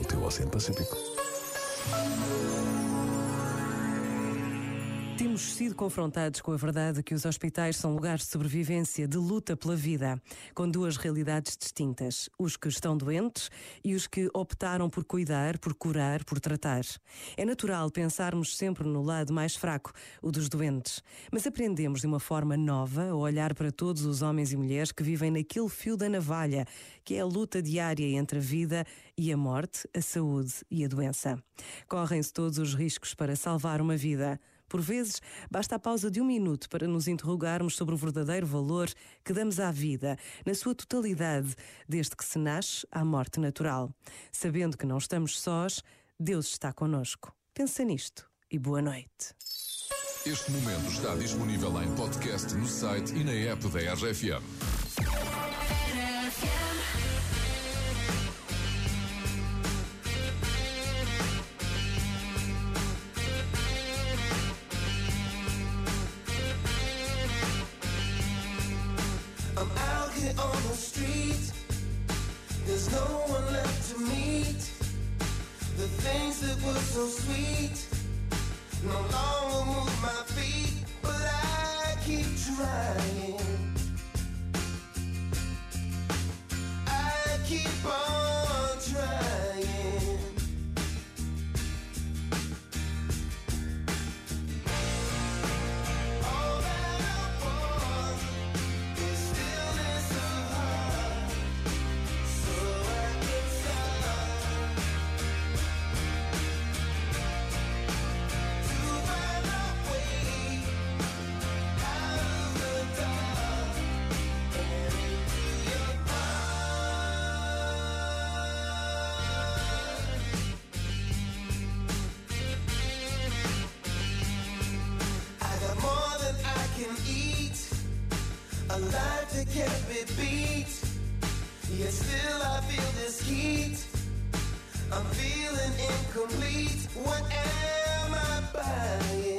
Baltimore, Pacífico. Temos sido confrontados com a verdade que os hospitais são lugares de sobrevivência, de luta pela vida, com duas realidades distintas: os que estão doentes e os que optaram por cuidar, por curar, por tratar. É natural pensarmos sempre no lado mais fraco, o dos doentes, mas aprendemos de uma forma nova a olhar para todos os homens e mulheres que vivem naquele fio da navalha, que é a luta diária entre a vida e a morte, a saúde e a doença. Correm-se todos os riscos para salvar uma vida. Por vezes, basta a pausa de um minuto para nos interrogarmos sobre o verdadeiro valor que damos à vida, na sua totalidade, desde que se nasce à morte natural. Sabendo que não estamos sós, Deus está conosco. Pensa nisto e boa noite. Este momento está disponível em podcast no site e na app da RFM. On the street. There's no one left to meet. The things that were so sweet no can eat, a life that can't be beat. Yet still I feel this heat. I'm feeling incomplete. What am I buying?